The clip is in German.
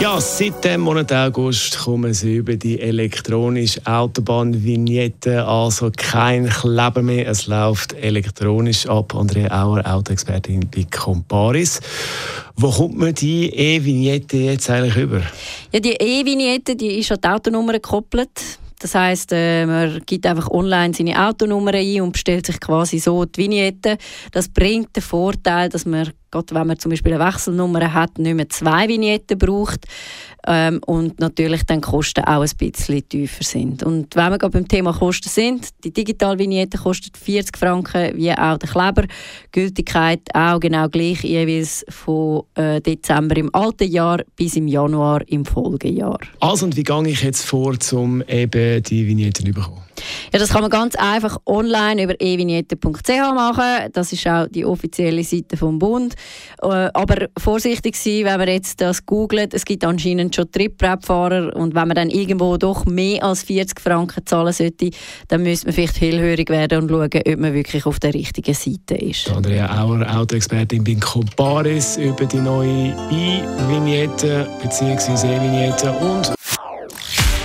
ja, seit dem Monat August kommen sie über die elektronische Autobahnvignette, also kein Kleber mehr, es läuft elektronisch ab. Andrea Auer, Autoexpertin bei Comparis. Wo kommt man die E-Vignette jetzt eigentlich über? Ja, die E-Vignette, ist an die Autonummer gekoppelt. Das heißt, äh, man gibt einfach online seine Autonummer ein und bestellt sich quasi so die Vignette. Das bringt den Vorteil, dass man gerade wenn man zum Beispiel eine Wechselnummer hat, nicht mehr zwei Vignetten braucht ähm, und natürlich dann Kosten auch ein bisschen tiefer sind. Und wenn wir gerade beim Thema Kosten sind, die Digital-Vignette kostet 40 Franken, wie auch der Kleber. Gültigkeit auch genau gleich, jeweils von äh, Dezember im alten Jahr bis im Januar im Folgejahr. Also und wie gehe ich jetzt vor, um eben die Vignetten zu bekommen? Ja, das kann man ganz einfach online über evignette.ch machen. Das ist auch die offizielle Seite vom Bund. Äh, aber vorsichtig sein, wenn man jetzt das googelt. Es gibt anscheinend schon Triprap-Fahrer und wenn man dann irgendwo doch mehr als 40 Franken zahlen sollte, dann müsste man vielleicht hellhörig werden und schauen, ob man wirklich auf der richtigen Seite ist. Andrea Auer, Autoexpertin bei Comparis über die neue E-Vignette bzw. E-Vignette und